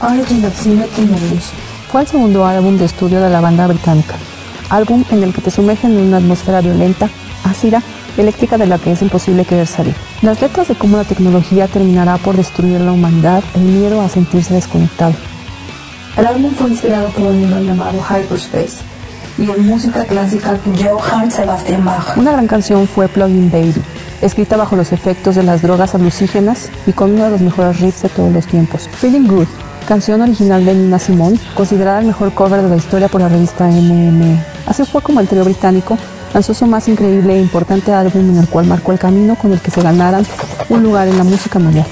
Origin of Symmetry. Fue el segundo álbum de estudio de la banda británica, álbum en el que te sumergen en una atmósfera violenta, ácida, eléctrica de la que es imposible querer salir. Las letras de cómo la tecnología terminará por destruir la humanidad, el miedo a sentirse desconectado. El álbum fue inspirado por un libro llamado Hyperspace y en música clásica Johann Sebastian Bach. Una gran canción fue Plugin Baby, escrita bajo los efectos de las drogas alucígenas y con uno de los mejores riffs de todos los tiempos. Feeling Good, canción original de Nina Simone, considerada el mejor cover de la historia por la revista MM. Así fue como el trío británico lanzó su más increíble e importante álbum en el cual marcó el camino con el que se ganaran un lugar en la música mundial.